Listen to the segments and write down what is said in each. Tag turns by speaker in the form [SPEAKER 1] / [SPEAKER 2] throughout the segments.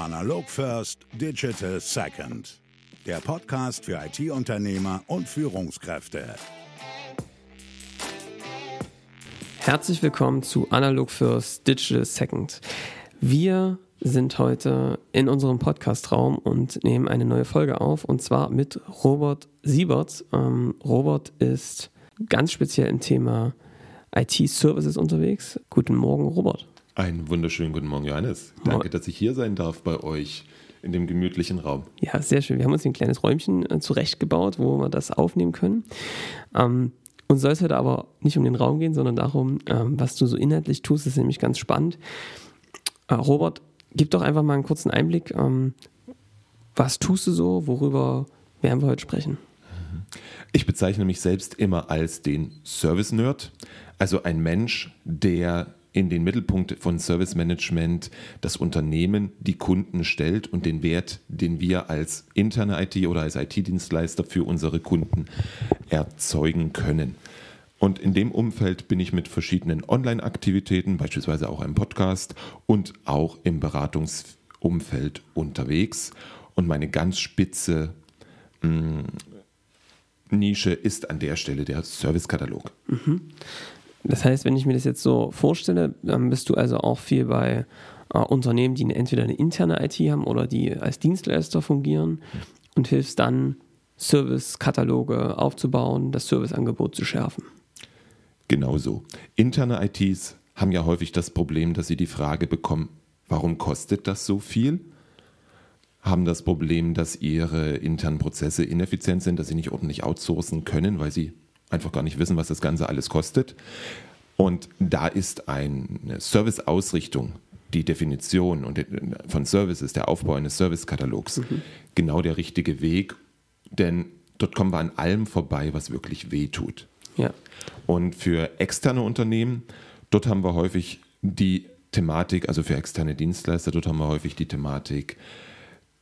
[SPEAKER 1] Analog First, Digital Second. Der Podcast für IT-Unternehmer und Führungskräfte.
[SPEAKER 2] Herzlich willkommen zu Analog First, Digital Second. Wir sind heute in unserem Podcastraum und nehmen eine neue Folge auf und zwar mit Robert Siebert. Ähm, Robert ist ganz speziell im Thema IT-Services unterwegs. Guten Morgen, Robert.
[SPEAKER 3] Einen wunderschönen guten Morgen, Johannes. Danke, dass ich hier sein darf bei euch in dem gemütlichen Raum.
[SPEAKER 2] Ja, sehr schön. Wir haben uns ein kleines Räumchen äh, zurechtgebaut, wo wir das aufnehmen können. Ähm, uns soll es heute aber nicht um den Raum gehen, sondern darum, ähm, was du so inhaltlich tust. Das ist nämlich ganz spannend. Äh, Robert, gib doch einfach mal einen kurzen Einblick. Ähm, was tust du so? Worüber werden wir heute sprechen?
[SPEAKER 3] Ich bezeichne mich selbst immer als den Service-Nerd, also ein Mensch, der in den Mittelpunkt von Service Management das Unternehmen, die Kunden stellt und den Wert, den wir als interne IT oder als IT-Dienstleister für unsere Kunden erzeugen können. Und in dem Umfeld bin ich mit verschiedenen Online-Aktivitäten, beispielsweise auch einem Podcast und auch im Beratungsumfeld unterwegs. Und meine ganz spitze mh, mm, Nische ist an der Stelle der Servicekatalog.
[SPEAKER 2] Mhm. Das heißt, wenn ich mir das jetzt so vorstelle, dann bist du also auch viel bei äh, Unternehmen, die entweder eine interne IT haben oder die als Dienstleister fungieren und hilfst dann, Servicekataloge aufzubauen, das Serviceangebot zu schärfen.
[SPEAKER 3] Genau so. Interne ITs haben ja häufig das Problem, dass sie die Frage bekommen, warum kostet das so viel? Haben das Problem, dass ihre internen Prozesse ineffizient sind, dass sie nicht ordentlich outsourcen können, weil sie einfach gar nicht wissen, was das Ganze alles kostet. Und da ist eine Serviceausrichtung, die Definition und von Services, der Aufbau eines Servicekatalogs, mhm. genau der richtige Weg, denn dort kommen wir an allem vorbei, was wirklich weh tut.
[SPEAKER 2] Ja.
[SPEAKER 3] Und für externe Unternehmen, dort haben wir häufig die Thematik, also für externe Dienstleister, dort haben wir häufig die Thematik,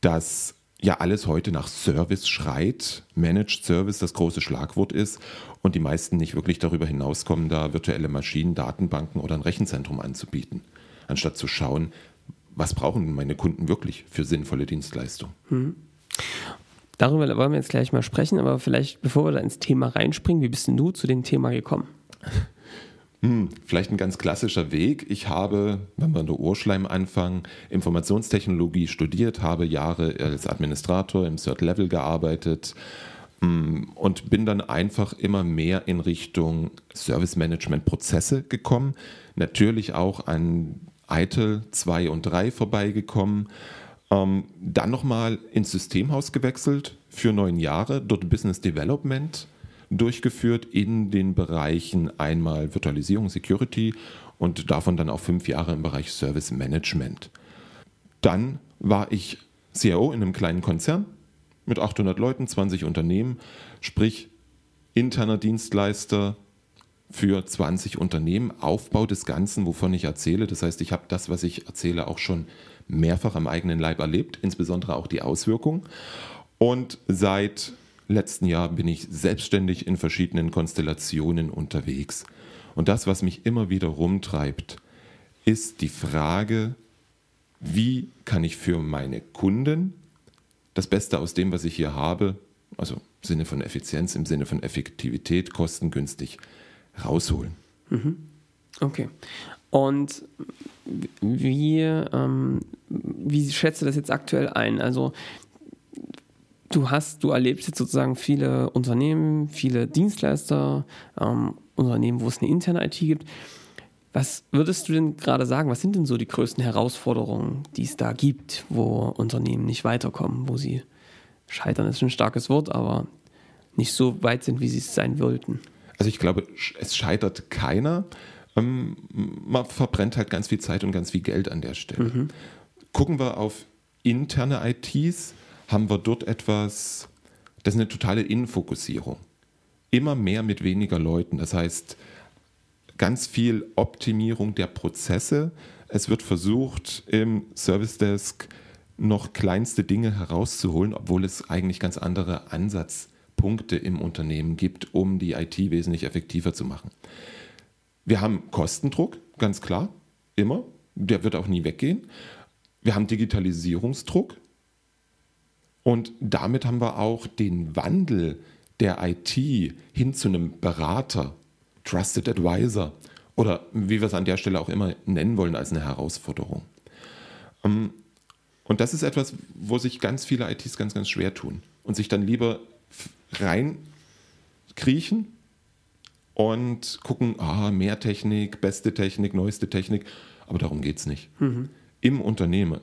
[SPEAKER 3] dass ja alles heute nach Service schreit, Managed Service das große Schlagwort ist und die meisten nicht wirklich darüber hinauskommen, da virtuelle Maschinen, Datenbanken oder ein Rechenzentrum anzubieten, anstatt zu schauen, was brauchen meine Kunden wirklich für sinnvolle Dienstleistungen. Hm.
[SPEAKER 2] Darüber wollen wir jetzt gleich mal sprechen, aber vielleicht bevor wir da ins Thema reinspringen, wie bist denn du zu dem Thema gekommen?
[SPEAKER 3] Hm, vielleicht ein ganz klassischer Weg. Ich habe, wenn wir in der Urschleim anfangen, Informationstechnologie studiert, habe Jahre als Administrator im Third Level gearbeitet hm, und bin dann einfach immer mehr in Richtung Service Management Prozesse gekommen. Natürlich auch an ITIL 2 und 3 vorbeigekommen. Ähm, dann nochmal ins Systemhaus gewechselt für neun Jahre, dort Business Development durchgeführt in den Bereichen einmal Virtualisierung, Security und davon dann auch fünf Jahre im Bereich Service Management. Dann war ich CIO in einem kleinen Konzern mit 800 Leuten, 20 Unternehmen, sprich interner Dienstleister für 20 Unternehmen, Aufbau des Ganzen, wovon ich erzähle. Das heißt, ich habe das, was ich erzähle, auch schon mehrfach am eigenen Leib erlebt, insbesondere auch die Auswirkungen. Und seit letzten Jahr bin ich selbstständig in verschiedenen Konstellationen unterwegs. Und das, was mich immer wieder rumtreibt, ist die Frage, wie kann ich für meine Kunden das Beste aus dem, was ich hier habe, also im Sinne von Effizienz, im Sinne von Effektivität, kostengünstig rausholen.
[SPEAKER 2] Mhm. Okay. Und wie, ähm, wie schätzt du das jetzt aktuell ein? Also du hast, du erlebst jetzt sozusagen viele Unternehmen, viele Dienstleister, ähm, Unternehmen, wo es eine interne IT gibt. Was würdest du denn gerade sagen? Was sind denn so die größten Herausforderungen, die es da gibt, wo Unternehmen nicht weiterkommen, wo sie scheitern ist ein starkes Wort, aber nicht so weit sind, wie sie es sein wollten?
[SPEAKER 3] Also ich glaube, es scheitert keiner. Ähm, man verbrennt halt ganz viel Zeit und ganz viel Geld an der Stelle. Mhm. Gucken wir auf interne ITs haben wir dort etwas, das ist eine totale Innenfokussierung. Immer mehr mit weniger Leuten. Das heißt, ganz viel Optimierung der Prozesse. Es wird versucht, im Service Desk noch kleinste Dinge herauszuholen, obwohl es eigentlich ganz andere Ansatzpunkte im Unternehmen gibt, um die IT wesentlich effektiver zu machen. Wir haben Kostendruck, ganz klar, immer. Der wird auch nie weggehen. wir haben Digitalisierungsdruck und damit haben wir auch den Wandel der IT hin zu einem Berater, Trusted Advisor oder wie wir es an der Stelle auch immer nennen wollen als eine Herausforderung. Ähm, und das ist etwas, wo sich ganz viele ITs ganz, ganz schwer tun und sich dann lieber reinkriechen und gucken, ah, mehr Technik, beste Technik, neueste Technik. Aber darum geht es nicht. Mhm. Im Unternehmen,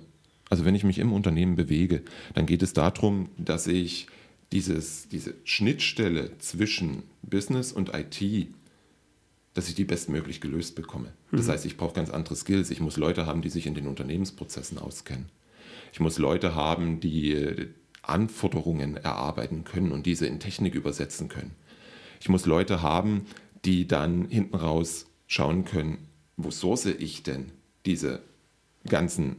[SPEAKER 3] also wenn ich mich im Unternehmen bewege, dann geht es darum, dass ich dieses, diese Schnittstelle zwischen Business und IT, dass ich die bestmöglich gelöst bekomme. Mhm. Das heißt, ich brauche ganz andere Skills. Ich muss Leute haben, die sich in den Unternehmensprozessen auskennen. Ich muss Leute haben, die Anforderungen erarbeiten können und diese in Technik übersetzen können. Ich muss Leute haben, die dann hinten raus schauen können, wo source ich denn diese ganzen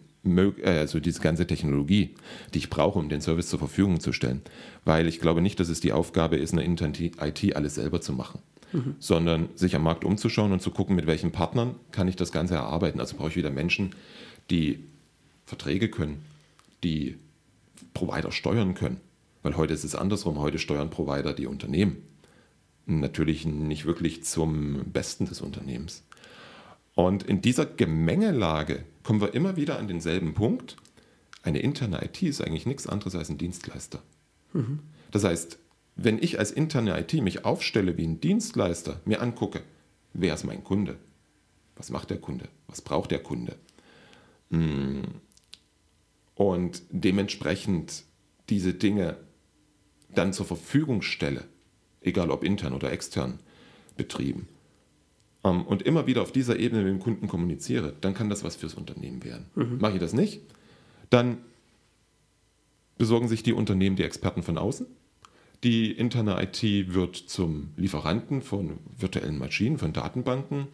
[SPEAKER 3] also diese ganze Technologie, die ich brauche, um den Service zur Verfügung zu stellen. Weil ich glaube nicht, dass es die Aufgabe ist, eine internen IT alles selber zu machen, mhm. sondern sich am Markt umzuschauen und zu gucken, mit welchen Partnern kann ich das Ganze erarbeiten. Also brauche ich wieder Menschen, die Verträge können, die Provider steuern können. Weil heute ist es andersrum, heute steuern Provider die Unternehmen. Natürlich nicht wirklich zum Besten des Unternehmens. Und in dieser Gemengelage kommen wir immer wieder an denselben Punkt. Eine interne IT ist eigentlich nichts anderes als ein Dienstleister. Mhm. Das heißt, wenn ich als interne IT mich aufstelle wie ein Dienstleister, mir angucke, wer ist mein Kunde? Was macht der Kunde? Was braucht der Kunde? Hm, und dementsprechend diese Dinge dann zur Verfügung stelle, egal ob intern oder extern betrieben, und immer wieder auf dieser Ebene mit dem Kunden kommuniziere, dann kann das was fürs Unternehmen werden. Mhm. Mache ich das nicht, dann besorgen sich die Unternehmen die Experten von außen. Die interne IT wird zum Lieferanten von virtuellen Maschinen, von Datenbanken,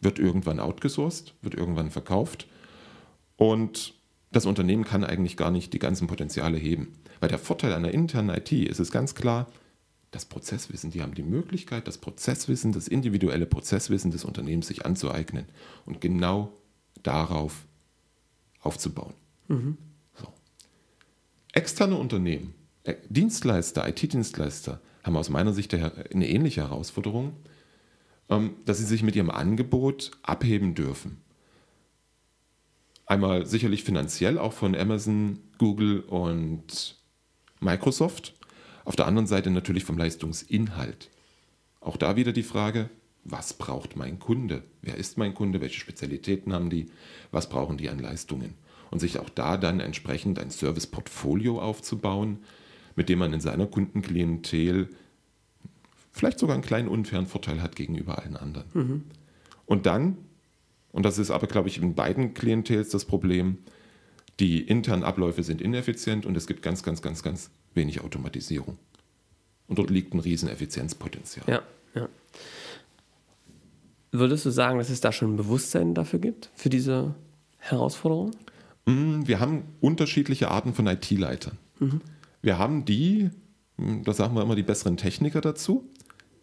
[SPEAKER 3] wird irgendwann outgesourced, wird irgendwann verkauft. Und das Unternehmen kann eigentlich gar nicht die ganzen Potenziale heben. Weil der Vorteil einer internen IT ist es ganz klar, das Prozesswissen. Die haben die Möglichkeit, das Prozesswissen, das individuelle Prozesswissen des Unternehmens sich anzueignen und genau darauf aufzubauen. Mhm. So. Externe Unternehmen, äh, Dienstleister, IT-Dienstleister haben aus meiner Sicht eine ähnliche Herausforderung, ähm, dass sie sich mit ihrem Angebot abheben dürfen. Einmal sicherlich finanziell, auch von Amazon, Google und Microsoft. Auf der anderen Seite natürlich vom Leistungsinhalt. Auch da wieder die Frage, was braucht mein Kunde? Wer ist mein Kunde? Welche Spezialitäten haben die? Was brauchen die an Leistungen? Und sich auch da dann entsprechend ein Serviceportfolio aufzubauen, mit dem man in seiner Kundenklientel vielleicht sogar einen kleinen unfairen Vorteil hat gegenüber allen anderen. Mhm. Und dann und das ist aber, glaube ich, in beiden Klientels das Problem. Die internen Abläufe sind ineffizient und es gibt ganz, ganz, ganz, ganz wenig Automatisierung. Und dort liegt ein riesen Effizienzpotenzial.
[SPEAKER 2] Ja, ja. Würdest du sagen, dass es da schon ein Bewusstsein dafür gibt, für diese Herausforderung?
[SPEAKER 3] Mm, wir haben unterschiedliche Arten von IT-Leitern. Mhm. Wir haben die, mm, da sagen wir immer die besseren Techniker dazu,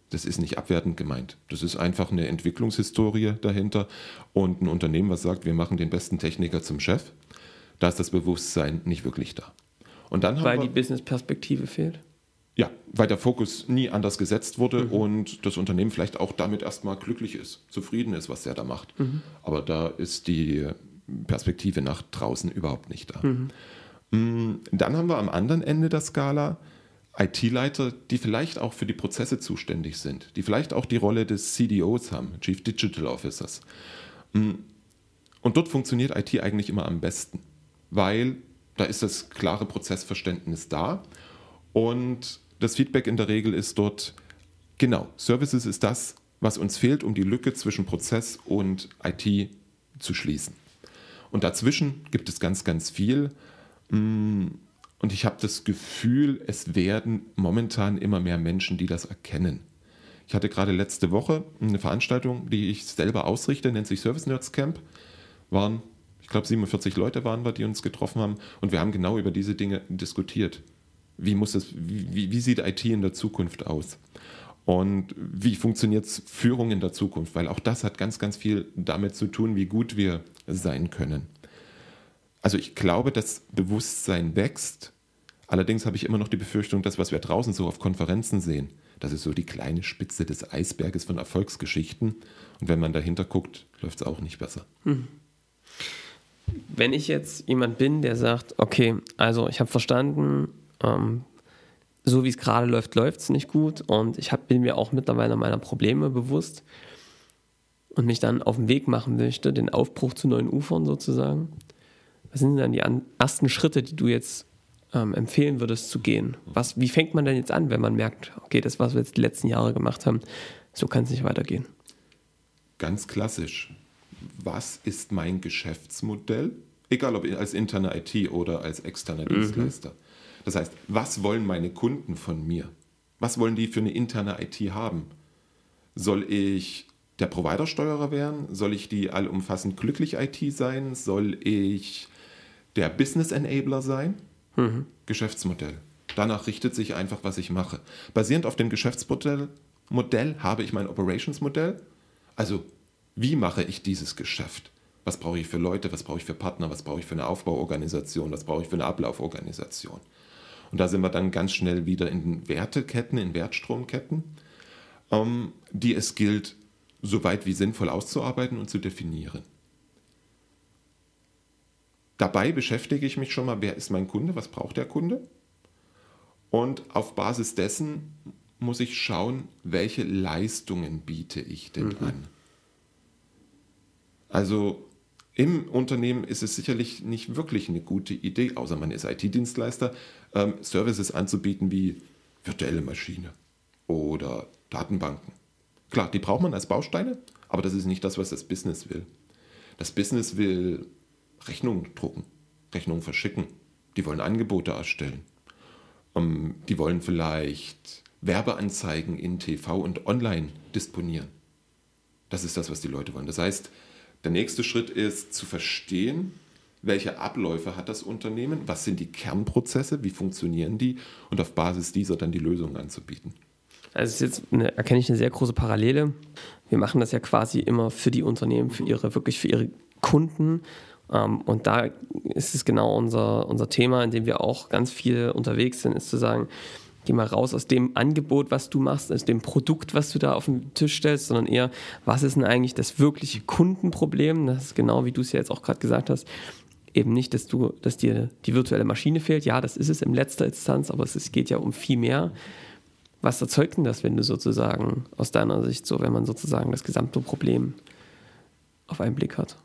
[SPEAKER 3] das ist nicht abwertend gemeint. Das ist einfach eine Entwicklungshistorie dahinter und ein Unternehmen, was sagt, wir machen den besten Techniker zum Chef. Da ist das Bewusstsein nicht wirklich da.
[SPEAKER 2] Und dann weil wir, die Business-Perspektive fehlt?
[SPEAKER 3] Ja, weil der Fokus nie anders gesetzt wurde mhm. und das Unternehmen vielleicht auch damit erstmal glücklich ist, zufrieden ist, was er da macht. Mhm. Aber da ist die Perspektive nach draußen überhaupt nicht da. Mhm. Mm, dann haben wir am anderen Ende der Skala IT-Leiter, die vielleicht auch für die Prozesse zuständig sind, die vielleicht auch die Rolle des CDOs haben, Chief Digital Officers. Mm. Und dort funktioniert IT eigentlich immer am besten, weil da ist das klare Prozessverständnis da und das Feedback in der Regel ist dort, genau, Services ist das, was uns fehlt, um die Lücke zwischen Prozess und IT zu schließen. Und dazwischen gibt es ganz, ganz viel. Mm. Und ich habe das Gefühl, es werden momentan immer mehr Menschen, die das erkennen. Ich hatte gerade letzte Woche eine Veranstaltung, die ich selber ausrichte, nennt sich Service Nerds Camp. Waren, glaube, 47 Leute waren wir, die uns getroffen haben. Und wir haben genau über diese Dinge diskutiert. Wie, muss es, wie, wie sieht IT in der Zukunft aus? Und wie funktioniert Führung in der Zukunft? Weil auch das hat ganz, ganz viel damit zu tun, wie gut wir sein können. Also ich glaube, das Bewusstsein wächst. Allerdings habe ich immer noch die Befürchtung, dass was wir draußen so auf Konferenzen sehen, das ist so die kleine Spitze des Eisberges von Erfolgsgeschichten. Und wenn man dahinter guckt, läuft es auch nicht besser. Hm.
[SPEAKER 2] Wenn ich jetzt jemand bin, der sagt, okay, also ich habe verstanden, ähm, so wie es gerade läuft, läuft es nicht gut und ich hab, bin mir auch mittlerweile meiner Probleme bewusst und mich dann auf den Weg machen möchte, den Aufbruch zu neuen Ufern sozusagen. Was sind dann die ersten Schritte, die du jetzt ähm, empfehlen würdest zu gehen? Was, wie fängt man denn jetzt an, wenn man merkt, okay, das, was wir jetzt die letzten Jahre gemacht haben, so kann es nicht weitergehen?
[SPEAKER 3] Ganz klassisch. Was ist mein Geschäftsmodell? Egal ob als interne IT oder als externer mhm. Dienstleister. Das heißt, was wollen meine Kunden von mir? Was wollen die für eine interne IT haben? Soll ich der Providersteuerer werden? Soll ich die allumfassend glücklich IT sein? Soll ich der Business Enabler sein? Mhm. Geschäftsmodell. Danach richtet sich einfach, was ich mache. Basierend auf dem Geschäftsmodell Modell habe ich mein Operations-Modell. Also, wie mache ich dieses Geschäft? Was brauche ich für Leute? Was brauche ich für Partner? Was brauche ich für eine Aufbauorganisation? Was brauche ich für eine Ablauforganisation? Und da sind wir dann ganz schnell wieder in Werteketten, in Wertstromketten, ähm, die es gilt, so weit wie sinnvoll auszuarbeiten und zu definieren. Dabei beschäftige ich mich schon mal, wer ist mein Kunde, was braucht der Kunde? Und auf Basis dessen muss ich schauen, welche Leistungen biete ich denn mhm. an. Also im Unternehmen ist es sicherlich nicht wirklich eine gute Idee, außer man ist IT-Dienstleister, ähm, Services anzubieten wie virtuelle Maschine oder Datenbanken. Klar, die braucht man als Bausteine, aber das ist nicht das, was das Business will. Das Business will Rechnungen drucken, Rechnungen verschicken. Die wollen Angebote erstellen. Um, die wollen vielleicht Werbeanzeigen in TV und online disponieren. Das ist das, was die Leute wollen. Das heißt, der nächste Schritt ist zu verstehen, welche Abläufe hat das Unternehmen, was sind die Kernprozesse, wie funktionieren die und auf Basis dieser dann die Lösungen anzubieten.
[SPEAKER 2] Also jetzt eine, erkenne ich eine sehr große Parallele. Wir machen das ja quasi immer für die Unternehmen, für ihre, wirklich für ihre Kunden ähm, und da ist es genau unser, unser Thema, in dem wir auch ganz viel unterwegs sind, ist zu sagen, geh mal raus aus dem Angebot, was du machst, aus dem Produkt, was du da auf den Tisch stellst, sondern eher, was ist denn eigentlich das wirkliche Kundenproblem? Das ist genau, wie du es ja jetzt auch gerade gesagt hast, eben nicht, dass du, dass dir die virtuelle Maschine fehlt. Ja, das ist es in letzter Instanz, aber es geht ja um viel mehr. Was erzeugt denn das, wenn du sozusagen aus deiner Sicht so, wenn man sozusagen das gesamte Problem auf einen Blick hat?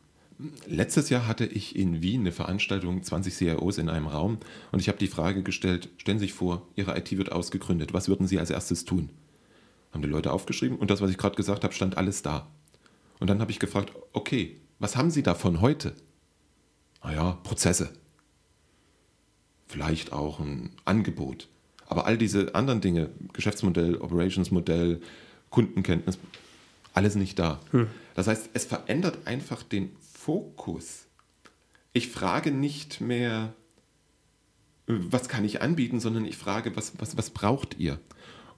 [SPEAKER 3] Letztes Jahr hatte ich in Wien eine Veranstaltung, 20 CIOs in einem Raum und ich habe die Frage gestellt, stellen Sie sich vor, Ihre IT wird ausgegründet, was würden Sie als erstes tun? Haben die Leute aufgeschrieben und das, was ich gerade gesagt habe, stand alles da. Und dann habe ich gefragt, okay, was haben Sie davon heute? Naja, Prozesse. Vielleicht auch ein Angebot. Aber all diese anderen Dinge, Geschäftsmodell, Operationsmodell, Kundenkenntnis, alles nicht da. Hm. Das heißt, es verändert einfach den Fokus. Ich frage nicht mehr, was kann ich anbieten, sondern ich frage, was, was, was braucht ihr?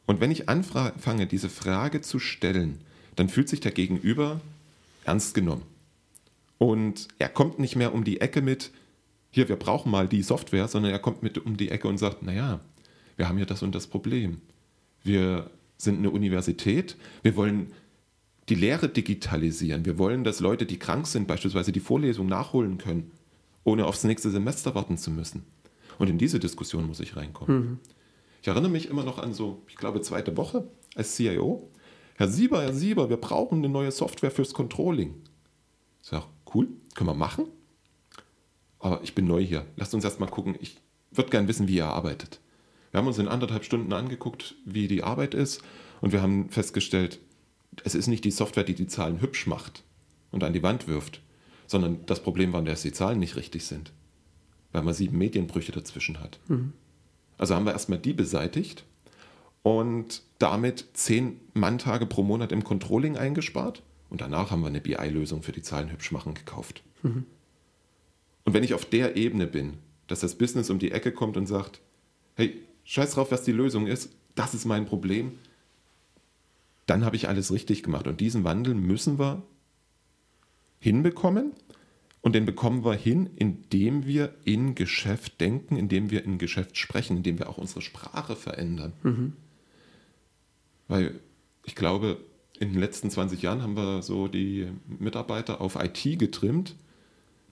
[SPEAKER 3] Und wenn ich anfange, diese Frage zu stellen, dann fühlt sich der Gegenüber ernst genommen. Und er kommt nicht mehr um die Ecke mit, hier, wir brauchen mal die Software, sondern er kommt mit um die Ecke und sagt, naja, wir haben hier das und das Problem. Wir sind eine Universität, wir wollen die Lehre digitalisieren. Wir wollen, dass Leute, die krank sind, beispielsweise die Vorlesung nachholen können, ohne aufs nächste Semester warten zu müssen. Und in diese Diskussion muss ich reinkommen. Mhm. Ich erinnere mich immer noch an so, ich glaube, zweite Woche als CIO. Herr Sieber, Herr Sieber, wir brauchen eine neue Software fürs Controlling. Ich sage, cool, können wir machen. Aber ich bin neu hier. Lasst uns erst mal gucken. Ich würde gern wissen, wie ihr arbeitet. Wir haben uns in anderthalb Stunden angeguckt, wie die Arbeit ist. Und wir haben festgestellt, es ist nicht die Software, die die Zahlen hübsch macht und an die Wand wirft, sondern das Problem war, dass die Zahlen nicht richtig sind, weil man sieben Medienbrüche dazwischen hat. Mhm. Also haben wir erstmal die beseitigt und damit zehn Manntage pro Monat im Controlling eingespart und danach haben wir eine BI-Lösung für die Zahlen hübsch machen gekauft. Mhm. Und wenn ich auf der Ebene bin, dass das Business um die Ecke kommt und sagt, hey, scheiß drauf, was die Lösung ist, das ist mein Problem, dann habe ich alles richtig gemacht. Und diesen Wandel müssen wir hinbekommen, Und den bekommen wir hin, indem wir in Geschäft denken, indem wir in Geschäft sprechen, indem wir auch unsere Sprache verändern. Mhm. Weil ich glaube, in den letzten 20 Jahren haben wir so die Mitarbeiter auf IT getrimmt.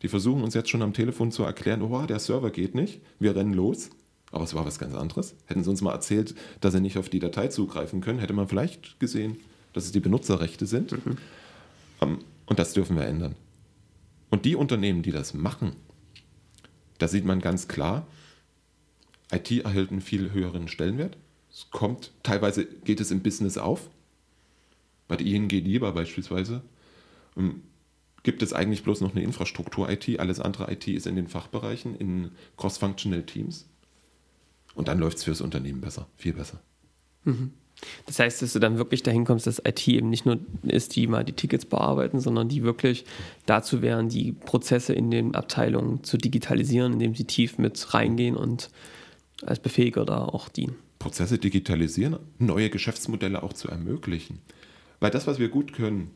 [SPEAKER 3] Die versuchen uns jetzt schon am Telefon zu erklären, oh, der Server geht nicht, wir rennen los. Aber es war was ganz anderes. Hätten sie uns mal erzählt, dass sie nicht auf die Datei zugreifen können, hätte man vielleicht gesehen, dass es die Benutzerrechte sind. Mhm. Um, und das dürfen wir ändern. Und die Unternehmen, die das machen, da sieht man ganz klar, IT erhält einen viel höheren Stellenwert. Es kommt, teilweise geht es im Business auf. Bei der ING Lieber beispielsweise ähm, gibt es eigentlich bloß noch eine Infrastruktur-IT. Alles andere IT ist in den Fachbereichen, in Cross-Functional Teams. Und dann läuft es fürs Unternehmen besser, viel besser.
[SPEAKER 2] Mhm. Das heißt, dass du dann wirklich dahin kommst, dass IT eben nicht nur ist, die mal die Tickets bearbeiten, sondern die wirklich dazu wären, die Prozesse in den Abteilungen zu digitalisieren, indem sie tief mit reingehen und als Befähiger da auch dienen.
[SPEAKER 3] Prozesse digitalisieren, neue Geschäftsmodelle auch zu ermöglichen. Weil das, was wir gut können,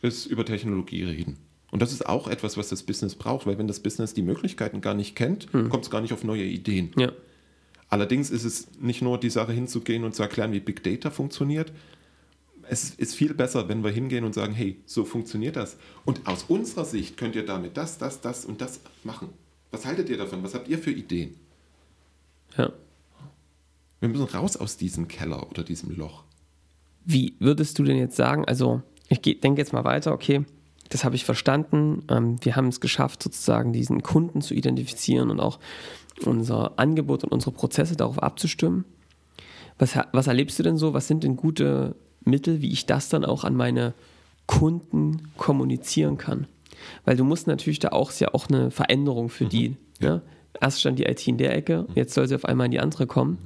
[SPEAKER 3] ist über Technologie reden. Und das ist auch etwas, was das Business braucht, weil wenn das Business die Möglichkeiten gar nicht kennt, hm. kommt es gar nicht auf neue Ideen. Ja. Allerdings ist es nicht nur die Sache hinzugehen und zu erklären, wie Big Data funktioniert. Es ist viel besser, wenn wir hingehen und sagen, hey, so funktioniert das. Und aus unserer Sicht könnt ihr damit das, das, das und das machen. Was haltet ihr davon? Was habt ihr für Ideen?
[SPEAKER 2] Ja.
[SPEAKER 3] Wir müssen raus aus diesem Keller oder diesem Loch.
[SPEAKER 2] Wie würdest du denn jetzt sagen, also ich denke jetzt mal weiter, okay, das habe ich verstanden. Ähm, wir haben es geschafft, sozusagen diesen Kunden zu identifizieren und auch unser Angebot und unsere Prozesse darauf abzustimmen. Was, was erlebst du denn so? Was sind denn gute Mittel, wie ich das dann auch an meine Kunden kommunizieren kann? Weil du musst natürlich da auch, ist ja auch eine Veränderung für mhm. die. Ja. Ne? Erst stand die IT in der Ecke, jetzt soll sie auf einmal in die andere kommen.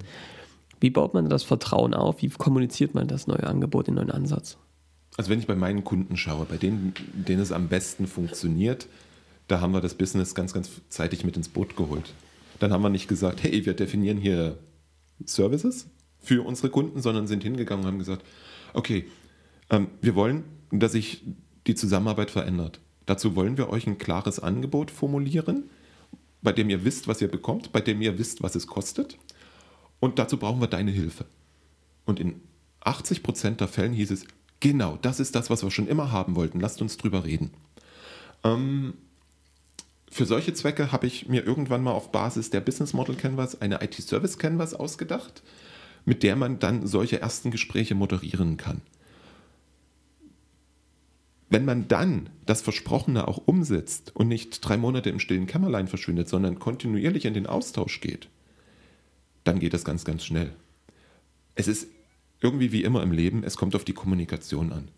[SPEAKER 2] Wie baut man das Vertrauen auf? Wie kommuniziert man das neue Angebot, den neuen Ansatz?
[SPEAKER 3] Also wenn ich bei meinen Kunden schaue, bei denen, denen es am besten funktioniert, da haben wir das Business ganz, ganz zeitig mit ins Boot geholt. Dann haben wir nicht gesagt, hey, wir definieren hier Services für unsere Kunden, sondern sind hingegangen und haben gesagt, okay, ähm, wir wollen, dass sich die Zusammenarbeit verändert. Dazu wollen wir euch ein klares Angebot formulieren, bei dem ihr wisst, was ihr bekommt, bei dem ihr wisst, was es kostet. Und dazu brauchen wir deine Hilfe. Und in 80 Prozent der Fällen hieß es, genau, das ist das, was wir schon immer haben wollten. Lasst uns drüber reden. Ähm, für solche Zwecke habe ich mir irgendwann mal auf Basis der Business Model Canvas eine IT-Service Canvas ausgedacht, mit der man dann solche ersten Gespräche moderieren kann. Wenn man dann das Versprochene auch umsetzt und nicht drei Monate im stillen Kämmerlein verschwindet, sondern kontinuierlich in den Austausch geht, dann geht das ganz, ganz schnell. Es ist irgendwie wie immer im Leben, es kommt auf die Kommunikation an.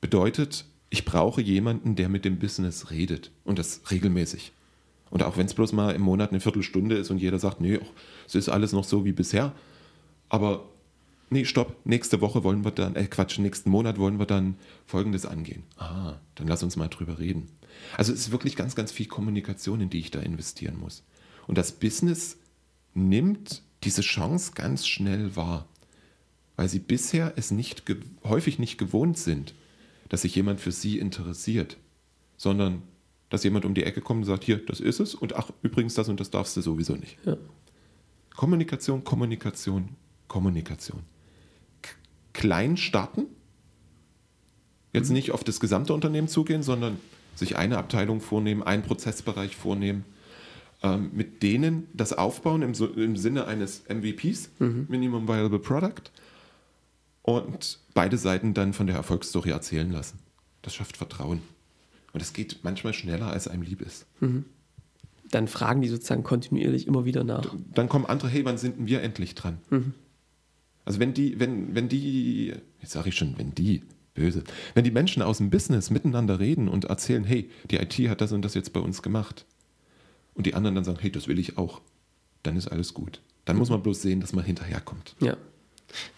[SPEAKER 3] Bedeutet, ich brauche jemanden, der mit dem Business redet und das regelmäßig. Und auch wenn es bloß mal im Monat eine Viertelstunde ist und jeder sagt, nee, es ist alles noch so wie bisher, aber nee, stopp, nächste Woche wollen wir dann, äh Quatsch, nächsten Monat wollen wir dann Folgendes angehen. Ah, dann lass uns mal drüber reden. Also es ist wirklich ganz, ganz viel Kommunikation, in die ich da investieren muss. Und das Business nimmt diese Chance ganz schnell wahr, weil sie bisher es nicht häufig nicht gewohnt sind, dass sich jemand für sie interessiert, sondern dass jemand um die Ecke kommt und sagt, hier, das ist es und ach, übrigens das und das darfst du sowieso nicht. Ja. Kommunikation, Kommunikation, Kommunikation. K klein starten, jetzt mhm. nicht auf das gesamte Unternehmen zugehen, sondern sich eine Abteilung vornehmen, einen Prozessbereich vornehmen, ähm, mit denen das aufbauen im, im Sinne eines MVPs, mhm. Minimum Viable Product, und beide Seiten dann von der Erfolgsstory erzählen lassen. Das schafft Vertrauen. Und es geht manchmal schneller, als einem lieb ist. Mhm.
[SPEAKER 2] Dann fragen die sozusagen kontinuierlich immer wieder nach.
[SPEAKER 3] Dann kommen andere, hey, wann sind wir endlich dran? Mhm. Also wenn die, wenn, wenn die, jetzt sage ich schon, wenn die, böse, wenn die Menschen aus dem Business miteinander reden und erzählen, hey, die IT hat das und das jetzt bei uns gemacht. Und die anderen dann sagen, hey, das will ich auch. Dann ist alles gut. Dann muss man bloß sehen, dass man hinterherkommt.
[SPEAKER 2] Ja.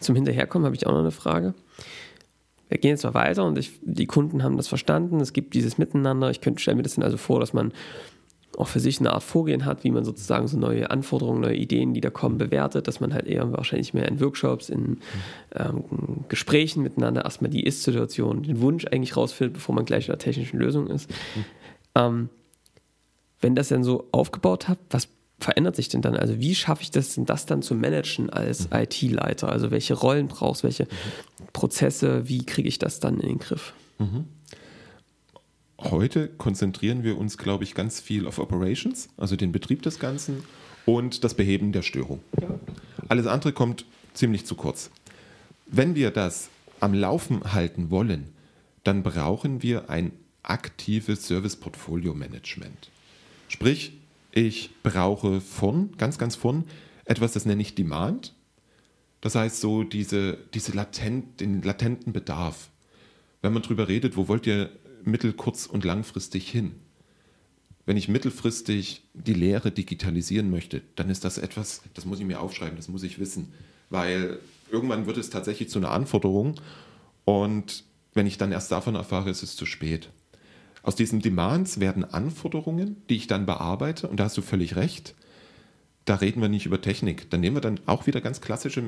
[SPEAKER 2] Zum Hinterherkommen habe ich auch noch eine Frage. Wir gehen jetzt mal weiter und ich, die Kunden haben das verstanden. Es gibt dieses Miteinander. Ich könnte stelle mir das dann also vor, dass man auch für sich eine Art Vorgehen hat, wie man sozusagen so neue Anforderungen, neue Ideen, die da kommen, bewertet, dass man halt eher wahrscheinlich mehr in Workshops, in ähm, Gesprächen miteinander erstmal die Ist-Situation, den Wunsch eigentlich rausfindet, bevor man gleich in der technischen Lösung ist. Mhm. Ähm, wenn das dann so aufgebaut habt, was verändert sich denn dann? Also wie schaffe ich das denn, das dann zu managen als mhm. IT-Leiter? Also welche Rollen brauchst, du, welche mhm. Prozesse, wie kriege ich das dann in den Griff? Mhm.
[SPEAKER 3] Heute konzentrieren wir uns, glaube ich, ganz viel auf Operations, also den Betrieb des Ganzen und das Beheben der Störung. Ja. Alles andere kommt ziemlich zu kurz. Wenn wir das am Laufen halten wollen, dann brauchen wir ein aktives Service-Portfolio-Management. Sprich, ich brauche von, ganz, ganz von, etwas, das nenne ich Demand. Das heißt so diese, diese latent, den latenten Bedarf. Wenn man darüber redet, wo wollt ihr mittel-, kurz- und langfristig hin? Wenn ich mittelfristig die Lehre digitalisieren möchte, dann ist das etwas, das muss ich mir aufschreiben, das muss ich wissen. Weil irgendwann wird es tatsächlich zu einer Anforderung und wenn ich dann erst davon erfahre, ist es zu spät. Aus diesen Demands werden Anforderungen, die ich dann bearbeite, und da hast du völlig recht, da reden wir nicht über Technik. Da nehmen wir dann auch wieder ganz klassische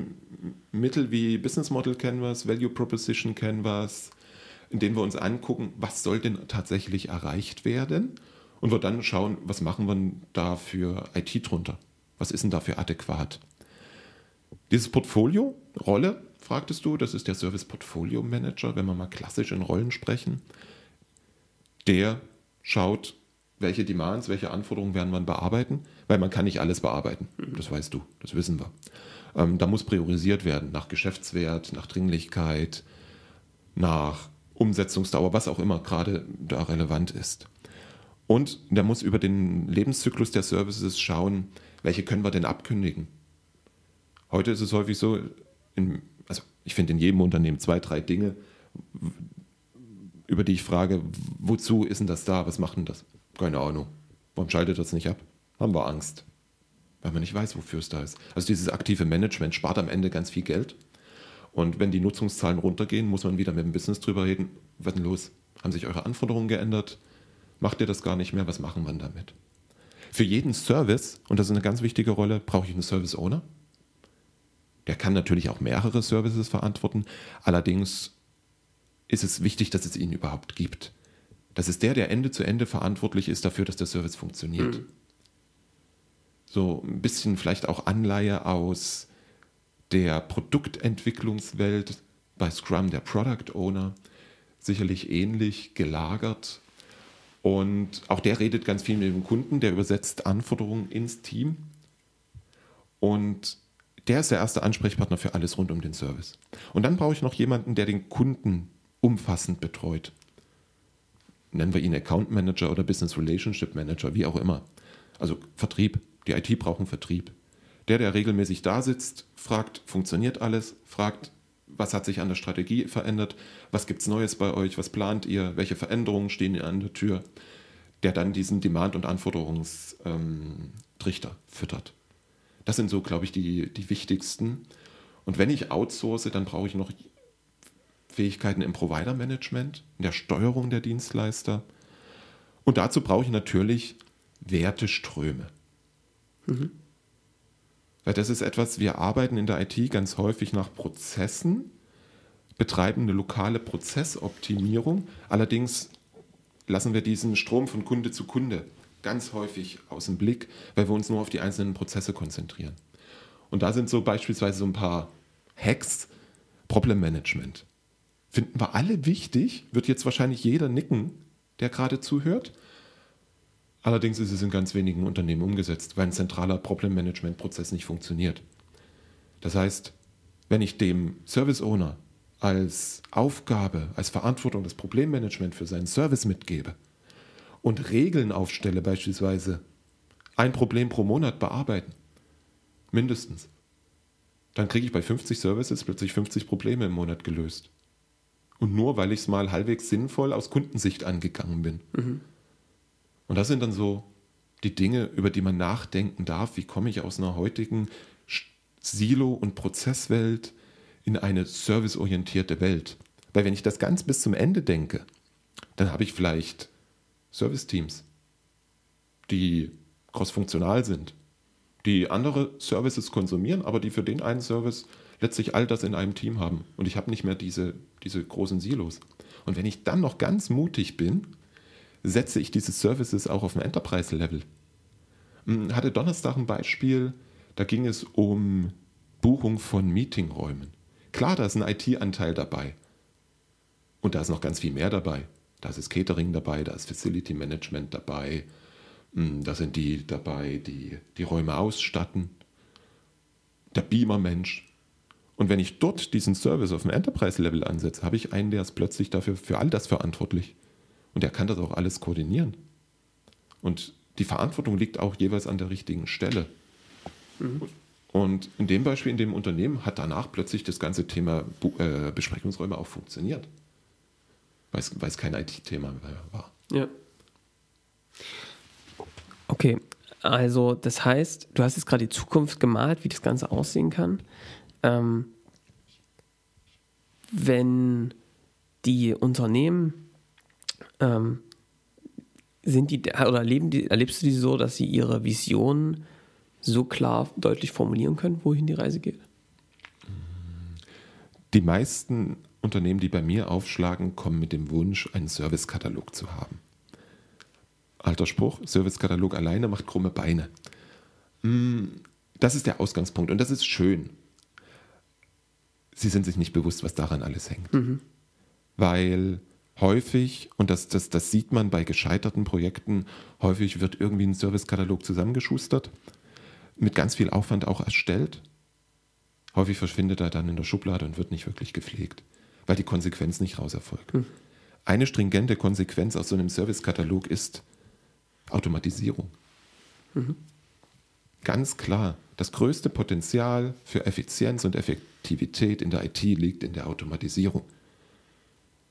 [SPEAKER 3] Mittel wie Business Model Canvas, Value Proposition Canvas, in denen wir uns angucken, was soll denn tatsächlich erreicht werden und wir dann schauen, was machen wir da für IT drunter? Was ist denn dafür adäquat? Dieses Portfolio, Rolle, fragtest du, das ist der Service Portfolio Manager, wenn wir mal klassisch in Rollen sprechen der schaut, welche Demands, welche Anforderungen werden wir bearbeiten, weil man kann nicht alles bearbeiten. Mhm. Das weißt du, das wissen wir. Ähm, da muss priorisiert werden nach Geschäftswert, nach Dringlichkeit, nach Umsetzungsdauer, was auch immer gerade da relevant ist. Und der muss über den Lebenszyklus der Services schauen, welche können wir denn abkündigen. Heute ist es häufig so, in, also ich finde in jedem Unternehmen zwei, drei Dinge, über die ich frage, wozu ist denn das da? Was macht denn das? Keine Ahnung. Warum schaltet das nicht ab? Haben wir Angst. Weil man nicht weiß, wofür es da ist. Also dieses aktive Management spart am Ende ganz viel Geld. Und wenn die Nutzungszahlen runtergehen, muss man wieder mit dem Business drüber reden. Was denn los? Haben sich eure Anforderungen geändert? Macht ihr das gar nicht mehr? Was machen wir damit? Für jeden Service, und das ist eine ganz wichtige Rolle, brauche ich einen Service Owner. Der kann natürlich auch mehrere Services verantworten. Allerdings ist es wichtig, dass es ihn überhaupt gibt. Das ist der, der Ende zu Ende verantwortlich ist dafür, dass der Service funktioniert. Mhm. So ein bisschen vielleicht auch Anleihe aus der Produktentwicklungswelt bei Scrum, der Product Owner, sicherlich ähnlich gelagert. Und auch der redet ganz viel mit dem Kunden, der übersetzt Anforderungen ins Team. Und der ist der erste Ansprechpartner für alles rund um den Service. Und dann brauche ich noch jemanden, der den Kunden umfassend betreut. Nennen wir ihn Account Manager oder Business Relationship Manager, wie auch immer. Also Vertrieb. Die IT braucht einen Vertrieb. Der, der regelmäßig da sitzt, fragt, funktioniert alles, fragt, was hat sich an der Strategie verändert, was gibt es Neues bei euch, was plant ihr, welche Veränderungen stehen an der Tür, der dann diesen Demand- und Anforderungstrichter ähm, füttert. Das sind so, glaube ich, die, die wichtigsten. Und wenn ich outsource, dann brauche ich noch Fähigkeiten im Provider-Management, in der Steuerung der Dienstleister. Und dazu brauche ich natürlich Werteströme. Mhm. Weil das ist etwas, wir arbeiten in der IT ganz häufig nach Prozessen, betreiben eine lokale Prozessoptimierung. Allerdings lassen wir diesen Strom von Kunde zu Kunde ganz häufig aus dem Blick, weil wir uns nur auf die einzelnen Prozesse konzentrieren. Und da sind so beispielsweise so ein paar Hacks, Problem Management finden wir alle wichtig, wird jetzt wahrscheinlich jeder nicken, der gerade zuhört. Allerdings ist es in ganz wenigen Unternehmen umgesetzt, weil ein zentraler Problem-Management-Prozess nicht funktioniert. Das heißt, wenn ich dem Service Owner als Aufgabe, als Verantwortung das Problemmanagement für seinen Service mitgebe und Regeln aufstelle, beispielsweise ein Problem pro Monat bearbeiten, mindestens, dann kriege ich bei 50 Services plötzlich 50 Probleme im Monat gelöst. Und nur weil ich es mal halbwegs sinnvoll aus Kundensicht angegangen bin. Mhm. Und das sind dann so die Dinge, über die man nachdenken darf. Wie komme ich aus einer heutigen Silo- und Prozesswelt in eine serviceorientierte Welt? Weil wenn ich das ganz bis zum Ende denke, dann habe ich vielleicht Service-Teams, die crossfunktional sind, die andere Services konsumieren, aber die für den einen Service letztlich all das in einem Team haben. Und ich habe nicht mehr diese, diese großen Silos. Und wenn ich dann noch ganz mutig bin, setze ich diese Services auch auf dem Enterprise-Level? Hm, hatte Donnerstag ein Beispiel, da ging es um Buchung von Meetingräumen. Klar, da ist ein IT-Anteil dabei. Und da ist noch ganz viel mehr dabei. Da ist Catering dabei, da ist Facility Management dabei, hm, da sind die dabei, die die Räume ausstatten, der Beamer-Mensch. Und wenn ich dort diesen Service auf dem Enterprise-Level ansetze, habe ich einen, der ist plötzlich dafür für all das verantwortlich. Und der kann das auch alles koordinieren. Und die Verantwortung liegt auch jeweils an der richtigen Stelle. Mhm. Und in dem Beispiel, in dem Unternehmen, hat danach plötzlich das ganze Thema äh, Besprechungsräume auch funktioniert. Weil es, kein IT-Thema mehr war.
[SPEAKER 2] Ja. Okay, also das heißt, du hast jetzt gerade die Zukunft gemalt, wie das Ganze aussehen kann. Ähm, wenn die Unternehmen ähm, sind die oder erleben die, erlebst du die so, dass sie ihre Vision so klar deutlich formulieren können, wohin die Reise geht?
[SPEAKER 3] Die meisten Unternehmen, die bei mir aufschlagen, kommen mit dem Wunsch, einen Servicekatalog zu haben. Alter Spruch, Servicekatalog alleine macht krumme Beine. Mm, das ist der Ausgangspunkt und das ist schön. Sie sind sich nicht bewusst, was daran alles hängt. Mhm. Weil häufig, und das, das, das sieht man bei gescheiterten Projekten, häufig wird irgendwie ein Servicekatalog zusammengeschustert, mit ganz viel Aufwand auch erstellt. Häufig verschwindet er dann in der Schublade und wird nicht wirklich gepflegt, weil die Konsequenz nicht raus erfolgt. Hm. Eine stringente Konsequenz aus so einem Servicekatalog ist Automatisierung. Mhm. Ganz klar, das größte Potenzial für Effizienz und Effektivität in der IT liegt in der Automatisierung.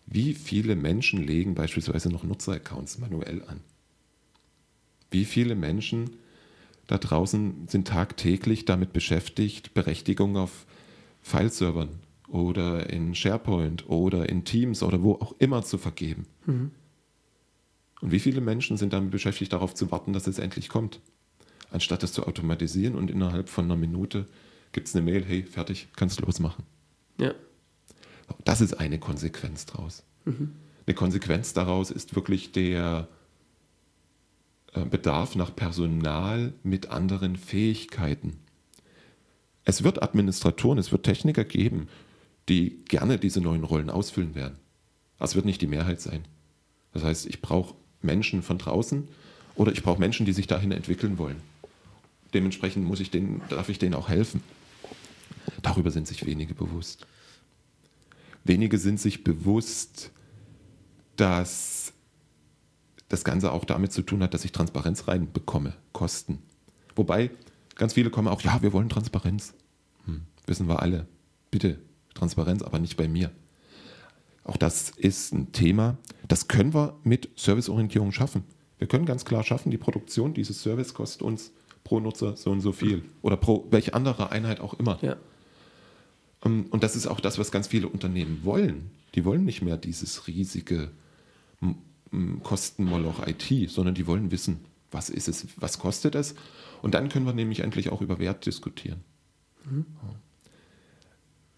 [SPEAKER 3] Wie viele Menschen legen beispielsweise noch Nutzeraccounts manuell an? Wie viele Menschen da draußen sind tagtäglich damit beschäftigt, Berechtigungen auf Fileservern oder in SharePoint oder in Teams oder wo auch immer zu vergeben? Mhm. Und wie viele Menschen sind damit beschäftigt, darauf zu warten, dass es endlich kommt? Anstatt das zu automatisieren und innerhalb von einer Minute gibt es eine Mail, hey, fertig, kannst losmachen.
[SPEAKER 2] Ja.
[SPEAKER 3] Das ist eine Konsequenz daraus. Mhm. Eine Konsequenz daraus ist wirklich der äh, Bedarf nach Personal mit anderen Fähigkeiten. Es wird Administratoren, es wird Techniker geben, die gerne diese neuen Rollen ausfüllen werden. Das wird nicht die Mehrheit sein. Das heißt, ich brauche Menschen von draußen oder ich brauche Menschen, die sich dahin entwickeln wollen. Dementsprechend muss ich denen, darf ich denen auch helfen. Darüber sind sich wenige bewusst. Wenige sind sich bewusst, dass das Ganze auch damit zu tun hat, dass ich Transparenz reinbekomme, Kosten. Wobei ganz viele kommen auch, ja, wir wollen Transparenz. Hm, wissen wir alle. Bitte Transparenz, aber nicht bei mir. Auch das ist ein Thema, das können wir mit Serviceorientierung schaffen. Wir können ganz klar schaffen, die Produktion dieses Service kostet uns pro Nutzer so und so viel. Oder pro welche andere Einheit auch immer.
[SPEAKER 2] Ja.
[SPEAKER 3] Ähm, und das ist auch das, was ganz viele Unternehmen wollen. Die wollen nicht mehr dieses riesige Kostenmoloch IT, sondern die wollen wissen, was ist es, was kostet es. Und dann können wir nämlich endlich auch über Wert diskutieren. Mhm.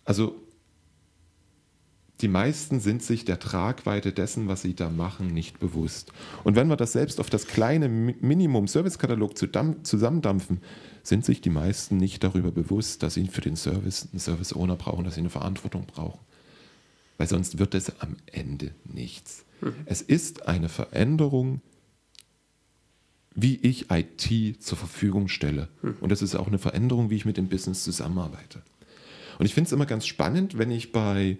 [SPEAKER 3] Also die meisten sind sich der Tragweite dessen, was sie da machen, nicht bewusst. Und wenn wir das selbst auf das kleine Minimum Servicekatalog zusammendampfen, sind sich die meisten nicht darüber bewusst, dass sie für den Service einen Service Owner brauchen, dass sie eine Verantwortung brauchen. Weil sonst wird es am Ende nichts. Mhm. Es ist eine Veränderung, wie ich IT zur Verfügung stelle. Mhm. Und es ist auch eine Veränderung, wie ich mit dem Business zusammenarbeite. Und ich finde es immer ganz spannend, wenn ich bei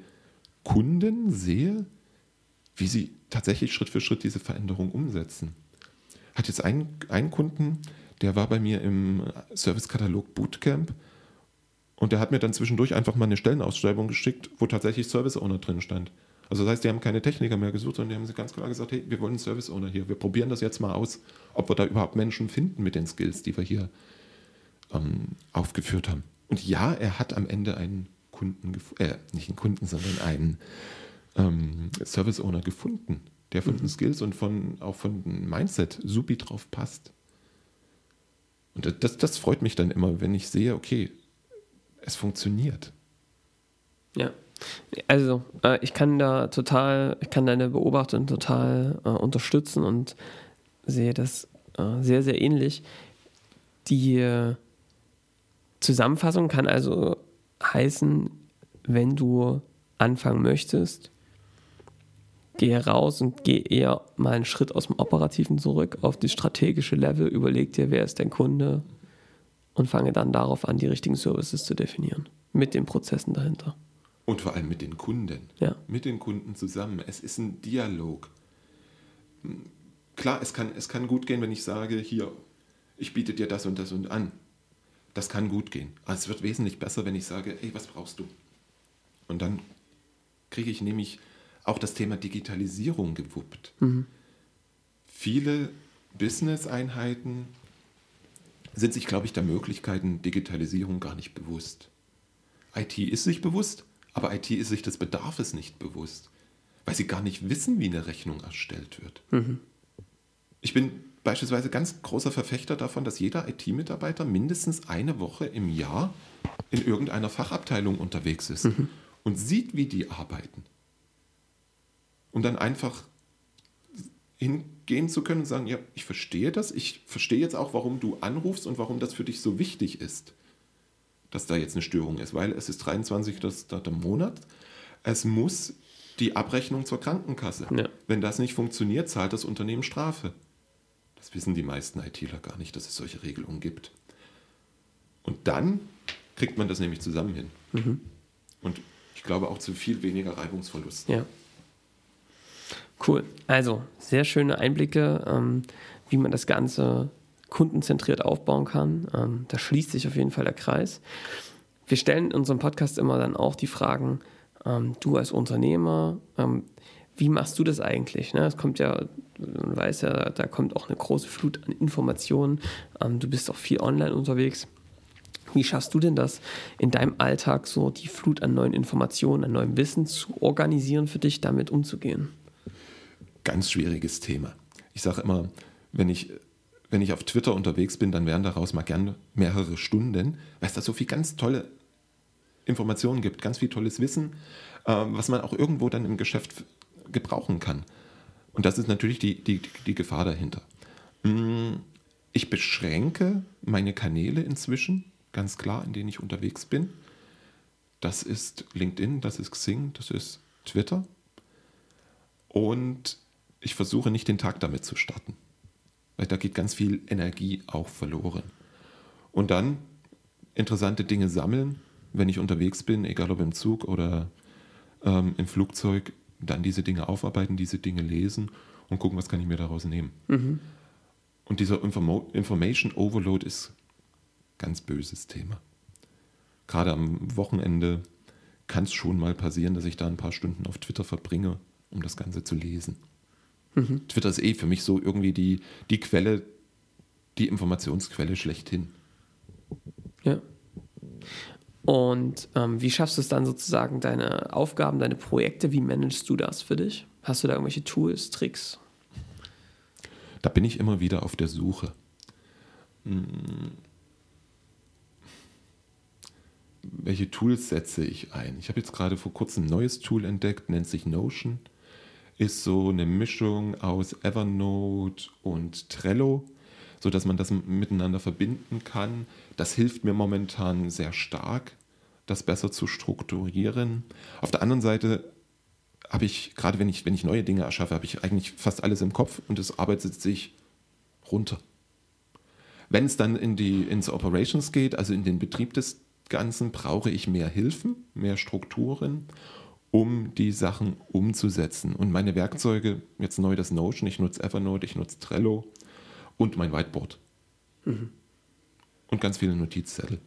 [SPEAKER 3] Kunden sehe, wie sie tatsächlich Schritt für Schritt diese Veränderung umsetzen. Hat jetzt einen, einen Kunden, der war bei mir im Servicekatalog Bootcamp und der hat mir dann zwischendurch einfach mal eine Stellenausschreibung geschickt, wo tatsächlich Service Owner drin stand. Also das heißt, die haben keine Techniker mehr gesucht, sondern die haben ganz klar gesagt, hey, wir wollen Service Owner hier. Wir probieren das jetzt mal aus, ob wir da überhaupt Menschen finden mit den Skills, die wir hier ähm, aufgeführt haben. Und ja, er hat am Ende einen Kunden, äh, nicht einen Kunden, sondern einen ähm, Service Owner gefunden, der von mhm. den Skills und von, auch von dem Mindset supi drauf passt. Und das, das freut mich dann immer, wenn ich sehe, okay, es funktioniert.
[SPEAKER 2] Ja. Also, äh, ich kann da total, ich kann deine Beobachtung total äh, unterstützen und sehe das äh, sehr, sehr ähnlich. Die äh, Zusammenfassung kann also heißen, wenn du anfangen möchtest, gehe raus und geh eher mal einen Schritt aus dem Operativen zurück auf das strategische Level, überleg dir, wer ist dein Kunde und fange dann darauf an, die richtigen Services zu definieren, mit den Prozessen dahinter.
[SPEAKER 3] Und vor allem mit den Kunden.
[SPEAKER 2] Ja.
[SPEAKER 3] Mit den Kunden zusammen. Es ist ein Dialog. Klar, es kann, es kann gut gehen, wenn ich sage, hier, ich biete dir das und das und an. Das kann gut gehen. Aber es wird wesentlich besser, wenn ich sage, ey, was brauchst du? Und dann kriege ich nämlich auch das Thema Digitalisierung gewuppt. Viele Business-Einheiten sind sich, glaube ich, der Möglichkeiten Digitalisierung gar nicht bewusst. IT ist sich bewusst, aber IT ist sich des Bedarfs nicht bewusst, weil sie gar nicht wissen, wie eine Rechnung erstellt wird. Ich bin beispielsweise ganz großer Verfechter davon, dass jeder IT-Mitarbeiter mindestens eine Woche im Jahr in irgendeiner Fachabteilung unterwegs ist und sieht, wie die arbeiten. Und dann einfach hingehen zu können und sagen, ja, ich verstehe das, ich verstehe jetzt auch, warum du anrufst und warum das für dich so wichtig ist, dass da jetzt eine Störung ist, weil es ist 23. Das, der Monat, es muss die Abrechnung zur Krankenkasse.
[SPEAKER 2] Ja.
[SPEAKER 3] Wenn das nicht funktioniert, zahlt das Unternehmen Strafe. Das wissen die meisten ITler gar nicht, dass es solche Regelungen gibt. Und dann kriegt man das nämlich zusammen hin. Und ich glaube auch zu viel weniger Reibungsverlust.
[SPEAKER 2] Ja. Cool. Also, sehr schöne Einblicke, ähm, wie man das Ganze kundenzentriert aufbauen kann. Ähm, da schließt sich auf jeden Fall der Kreis. Wir stellen in unserem Podcast immer dann auch die Fragen, ähm, du als Unternehmer, ähm, wie machst du das eigentlich? Ne? Es kommt ja, man weiß ja, da kommt auch eine große Flut an Informationen. Ähm, du bist auch viel online unterwegs. Wie schaffst du denn das, in deinem Alltag so die Flut an neuen Informationen, an neuem Wissen zu organisieren, für dich damit umzugehen?
[SPEAKER 3] Ganz schwieriges Thema. Ich sage immer, wenn ich, wenn ich auf Twitter unterwegs bin, dann wären daraus mal gern mehrere Stunden, weil es da so viel ganz tolle Informationen gibt, ganz viel tolles Wissen, ähm, was man auch irgendwo dann im Geschäft gebrauchen kann. Und das ist natürlich die, die, die Gefahr dahinter. Mm, Ich beschränke meine Kanäle inzwischen, ganz klar, in denen ich unterwegs bin. Das ist LinkedIn, das ist Xing, das ist Twitter. Und ich versuche nicht den Tag damit zu starten, weil da geht ganz viel Energie auch verloren. Und dann interessante Dinge sammeln, wenn ich unterwegs bin, egal ob im Zug oder ähm, im Flugzeug, dann diese Dinge aufarbeiten, diese Dinge lesen und gucken, was kann ich mir daraus nehmen. Und dieser Informo Information Overload ist ganz böses Thema. Gerade am Wochenende kann es schon mal passieren, dass ich da ein paar Stunden auf Twitter verbringe, um das Ganze zu lesen. Twitter ist eh für mich so irgendwie die, die Quelle, die Informationsquelle schlechthin.
[SPEAKER 2] Ja. Und ähm, wie schaffst du es dann sozusagen, deine Aufgaben, deine Projekte, wie managst du das für dich? Hast du da irgendwelche Tools, Tricks?
[SPEAKER 3] Da bin ich immer wieder auf der Suche. Hm. Welche Tools setze ich ein? Ich habe jetzt gerade vor kurzem ein neues Tool entdeckt, nennt sich Notion. Ist so eine Mischung aus Evernote und Trello, sodass man das miteinander verbinden kann. Das hilft mir momentan sehr stark, das besser zu strukturieren. Auf der anderen Seite habe ich, gerade wenn ich, wenn ich neue Dinge erschaffe, habe ich eigentlich fast alles im Kopf und es arbeitet sich runter. Wenn es dann in die, ins Operations geht, also in den Betrieb des Ganzen, brauche ich mehr Hilfen, mehr Strukturen, um die Sachen umzusetzen. Und meine Werkzeuge, jetzt neu das Notion, ich nutze Evernote, ich nutze Trello und mein Whiteboard. Und ganz viele Notizzettel.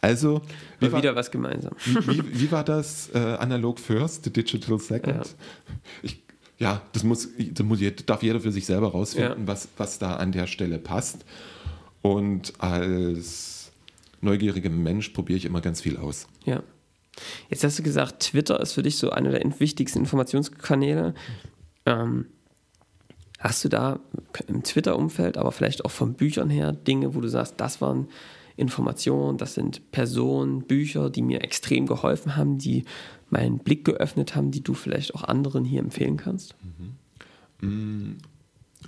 [SPEAKER 3] Also,
[SPEAKER 2] Mal
[SPEAKER 3] war-
[SPEAKER 2] wieder was gemeinsam.
[SPEAKER 3] wie, wie war das? Äh, analog first, digital second?
[SPEAKER 2] Ja.
[SPEAKER 3] Ich, ja, das muss, das muss jeder, darf jeder für sich selber rausfinden,
[SPEAKER 2] Ja.
[SPEAKER 3] was, was da an der Stelle passt. Und als neugieriger Mensch probiere ich immer ganz viel aus.
[SPEAKER 2] Ja. Jetzt hast du gesagt, Twitter ist für dich so einer der wichtigsten Informationskanäle. Ähm, hast du da im Twitter-Umfeld, aber vielleicht auch von Büchern her, Dinge, wo du sagst, das waren Informationen, das sind Personen, Bücher, die mir extrem geholfen haben, die meinen Blick geöffnet haben, die du vielleicht auch anderen hier empfehlen kannst?
[SPEAKER 3] Mhm.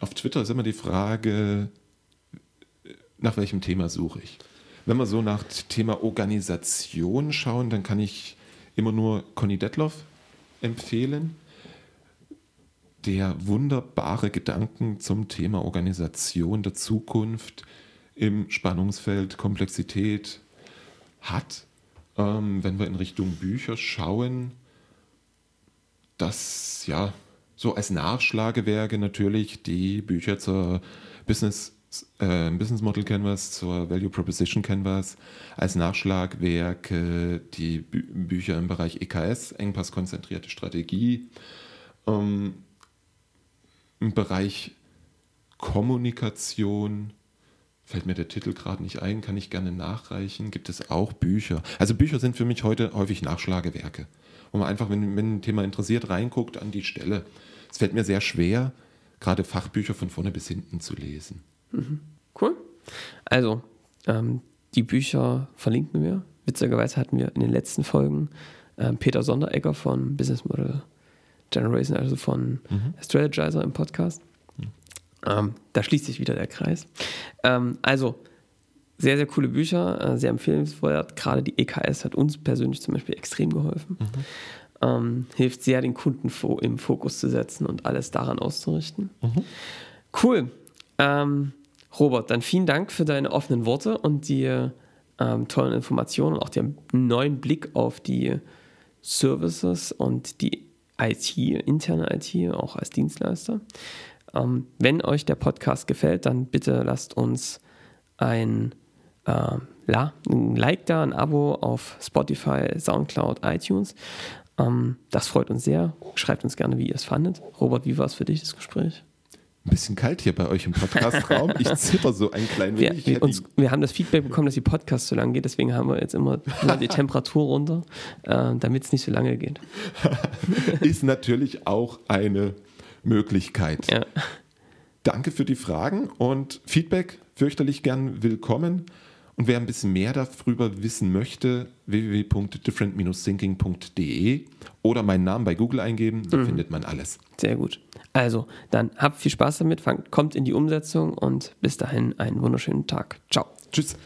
[SPEAKER 3] Auf Twitter ist immer die Frage, nach welchem Thema suche ich? Wenn wir so nach Thema Organisation schauen, dann kann ich immer nur Conny Detloff empfehlen, der wunderbare Gedanken zum Thema Organisation der Zukunft im Spannungsfeld Komplexität hat. Ähm, wenn wir in Richtung Bücher schauen, das ja so als Nachschlagewerke natürlich die Bücher zur Business äh, Business Model Canvas, zur Value Proposition Canvas, als Nachschlagwerke die Bü Bücher im Bereich EKS, engpasskonzentrierte Strategie, ähm, im Bereich Kommunikation, fällt mir der Titel gerade nicht ein, kann ich gerne nachreichen, gibt es auch Bücher. Also Bücher sind für mich heute häufig Nachschlagewerke, wo man einfach, wenn, wenn ein Thema interessiert, reinguckt an die Stelle. Es fällt mir sehr schwer, gerade Fachbücher von vorne bis hinten zu lesen.
[SPEAKER 2] Mhm. Cool. Also, ähm, die Bücher verlinken wir. Witzigerweise hatten wir in den letzten Folgen äh, Peter Sonderegger von Business Model Generation, also von mhm. Strategizer im Podcast. Mhm. Ähm, da schließt sich wieder der Kreis. Ähm, also, sehr, sehr coole Bücher, äh, sehr empfehlenswert. Gerade die EKS hat uns persönlich zum Beispiel extrem geholfen. Mhm. Ähm, hilft sehr, den Kunden im Fokus zu setzen und alles daran auszurichten. Mhm. Cool. Ähm, Robert, dann vielen Dank für deine offenen Worte und die ähm, tollen Informationen und auch den neuen Blick auf die Services und die IT, interne IT, auch als Dienstleister. Ähm, wenn euch der Podcast gefällt, dann bitte lasst uns ein, äh, ein Like da, ein Abo auf Spotify, Soundcloud, iTunes. Ähm, das freut uns sehr. Schreibt uns gerne, wie ihr es fandet. Robert, wie war es für dich, das Gespräch?
[SPEAKER 3] Ein bisschen kalt hier bei euch im Podcastraum. Ich ziffer so ein klein
[SPEAKER 2] wenig. Wir, wir, uns, wir, haben das Feedback bekommen, dass die Podcast so lang geht, deswegen haben wir jetzt immer die Temperatur runter, äh, damit es nicht so lange geht.
[SPEAKER 3] Ist natürlich auch eine Möglichkeit.
[SPEAKER 2] Ja.
[SPEAKER 3] Danke für die Fragen und Feedback fürchterlich gern willkommen. Und wer ein bisschen mehr darüber wissen möchte, www.different-thinking.de oder meinen Namen bei Google eingeben, da mhm. findet man alles.
[SPEAKER 2] Sehr gut. Also, dann habt viel Spaß damit, kommt in die Umsetzung und bis dahin einen wunderschönen Tag. Ciao.
[SPEAKER 3] Tschüss.